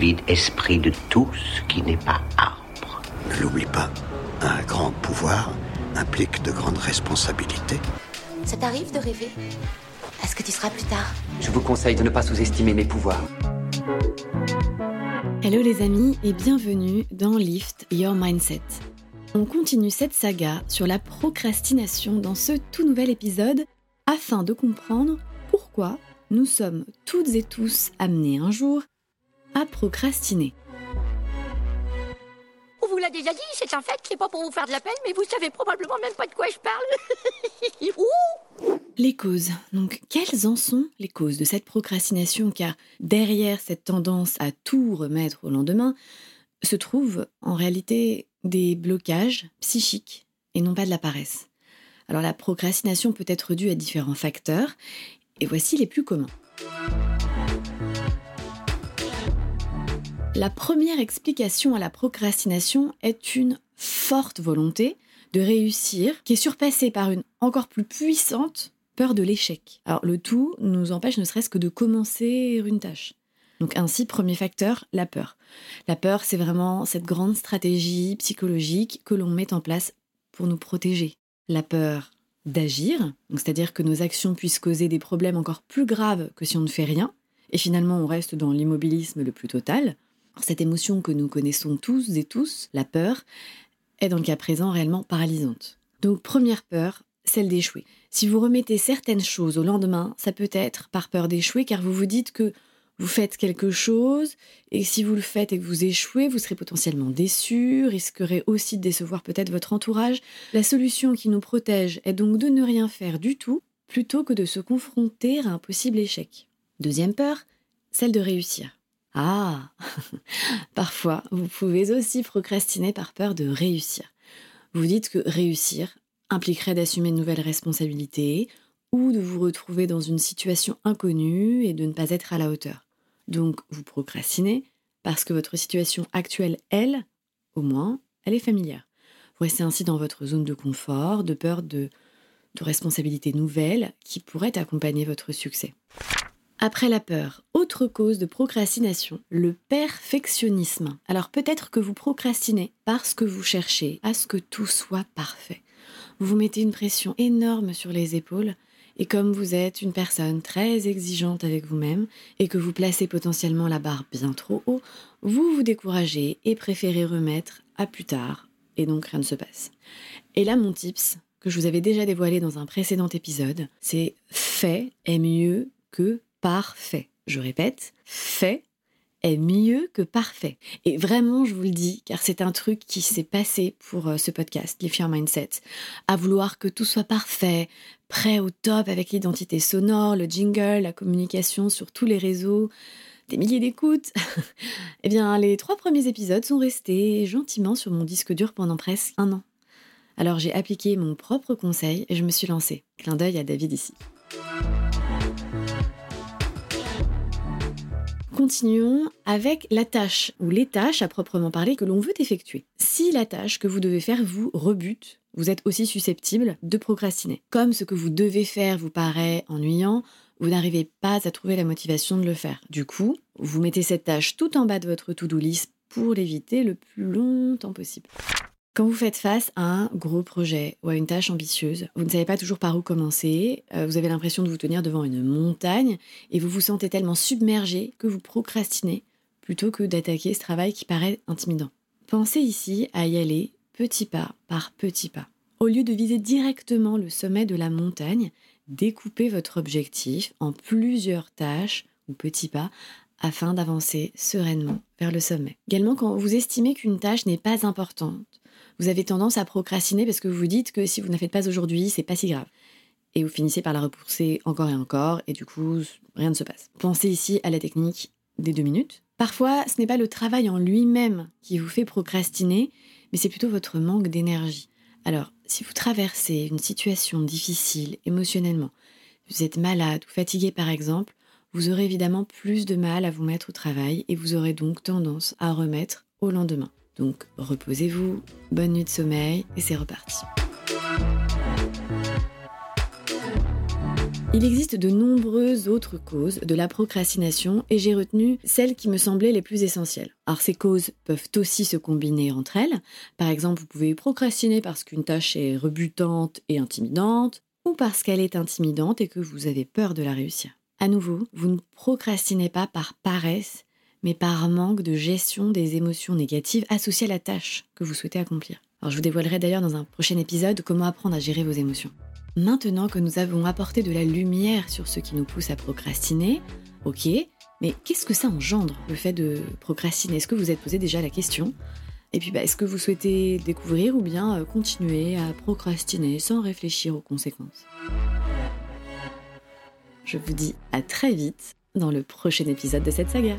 vide esprit de tout ce qui n'est pas arbre. Ne l'oublie pas, un grand pouvoir implique de grandes responsabilités. Ça t'arrive de rêver Est-ce que tu seras plus tard? Je vous conseille de ne pas sous-estimer mes pouvoirs. Hello les amis et bienvenue dans Lift Your Mindset. On continue cette saga sur la procrastination dans ce tout nouvel épisode afin de comprendre pourquoi nous sommes toutes et tous amenés un jour à procrastiner. On vous l'a déjà dit, c'est un fait, c'est pas pour vous faire de la peine, mais vous savez probablement même pas de quoi je parle. Ouh Les causes. Donc, quelles en sont les causes de cette procrastination? Car derrière cette tendance à tout remettre au lendemain se trouvent en réalité des blocages psychiques et non pas de la paresse. Alors, la procrastination peut être due à différents facteurs et voici les plus communs. La première explication à la procrastination est une forte volonté de réussir qui est surpassée par une encore plus puissante peur de l'échec. Alors le tout nous empêche ne serait-ce que de commencer une tâche. Donc ainsi, premier facteur, la peur. La peur, c'est vraiment cette grande stratégie psychologique que l'on met en place pour nous protéger. La peur d'agir, c'est-à-dire que nos actions puissent causer des problèmes encore plus graves que si on ne fait rien, et finalement on reste dans l'immobilisme le plus total. Cette émotion que nous connaissons tous et tous, la peur, est dans le cas présent réellement paralysante. Donc première peur, celle d'échouer. Si vous remettez certaines choses au lendemain, ça peut être par peur d'échouer car vous vous dites que vous faites quelque chose et si vous le faites et que vous échouez, vous serez potentiellement déçu, risquerez aussi de décevoir peut-être votre entourage. La solution qui nous protège est donc de ne rien faire du tout plutôt que de se confronter à un possible échec. Deuxième peur, celle de réussir. Ah Parfois, vous pouvez aussi procrastiner par peur de réussir. Vous dites que réussir impliquerait d'assumer une nouvelle responsabilité ou de vous retrouver dans une situation inconnue et de ne pas être à la hauteur. Donc, vous procrastinez parce que votre situation actuelle, elle, au moins, elle est familière. Vous restez ainsi dans votre zone de confort, de peur de, de responsabilités nouvelles qui pourraient accompagner votre succès. Après la peur, autre cause de procrastination, le perfectionnisme. Alors peut-être que vous procrastinez parce que vous cherchez à ce que tout soit parfait. Vous mettez une pression énorme sur les épaules et comme vous êtes une personne très exigeante avec vous-même et que vous placez potentiellement la barre bien trop haut, vous vous découragez et préférez remettre à plus tard et donc rien ne se passe. Et là mon tips que je vous avais déjà dévoilé dans un précédent épisode, c'est fait est mieux que parfait. Je répète, fait est mieux que parfait. Et vraiment, je vous le dis, car c'est un truc qui s'est passé pour euh, ce podcast, Lift Your Mindset, à vouloir que tout soit parfait, prêt au top avec l'identité sonore, le jingle, la communication sur tous les réseaux, des milliers d'écoutes. eh bien, les trois premiers épisodes sont restés gentiment sur mon disque dur pendant presque un an. Alors j'ai appliqué mon propre conseil et je me suis lancée. Clin d'œil à David ici. Continuons avec la tâche ou les tâches à proprement parler que l'on veut effectuer. Si la tâche que vous devez faire vous rebute, vous êtes aussi susceptible de procrastiner. Comme ce que vous devez faire vous paraît ennuyant, vous n'arrivez pas à trouver la motivation de le faire. Du coup, vous mettez cette tâche tout en bas de votre to-do list pour l'éviter le plus longtemps possible. Quand vous faites face à un gros projet ou à une tâche ambitieuse, vous ne savez pas toujours par où commencer, euh, vous avez l'impression de vous tenir devant une montagne et vous vous sentez tellement submergé que vous procrastinez plutôt que d'attaquer ce travail qui paraît intimidant. Pensez ici à y aller petit pas par petit pas. Au lieu de viser directement le sommet de la montagne, découpez votre objectif en plusieurs tâches ou petits pas afin d'avancer sereinement vers le sommet. Également, quand vous estimez qu'une tâche n'est pas importante, vous avez tendance à procrastiner parce que vous vous dites que si vous ne la faites pas aujourd'hui, c'est pas si grave. Et vous finissez par la repousser encore et encore, et du coup, rien ne se passe. Pensez ici à la technique des deux minutes. Parfois, ce n'est pas le travail en lui-même qui vous fait procrastiner, mais c'est plutôt votre manque d'énergie. Alors, si vous traversez une situation difficile émotionnellement, vous êtes malade ou fatigué par exemple, vous aurez évidemment plus de mal à vous mettre au travail et vous aurez donc tendance à remettre au lendemain. Donc reposez-vous, bonne nuit de sommeil et c'est reparti. Il existe de nombreuses autres causes de la procrastination et j'ai retenu celles qui me semblaient les plus essentielles. Alors ces causes peuvent aussi se combiner entre elles. Par exemple, vous pouvez procrastiner parce qu'une tâche est rebutante et intimidante, ou parce qu'elle est intimidante et que vous avez peur de la réussir. À nouveau, vous ne procrastinez pas par paresse, mais par manque de gestion des émotions négatives associées à la tâche que vous souhaitez accomplir. Alors je vous dévoilerai d'ailleurs dans un prochain épisode comment apprendre à gérer vos émotions. Maintenant que nous avons apporté de la lumière sur ce qui nous pousse à procrastiner, ok, mais qu'est-ce que ça engendre, le fait de procrastiner? Est-ce que vous êtes posé déjà la question? Et puis, bah, est-ce que vous souhaitez découvrir ou bien euh, continuer à procrastiner sans réfléchir aux conséquences? Je vous dis à très vite dans le prochain épisode de cette saga.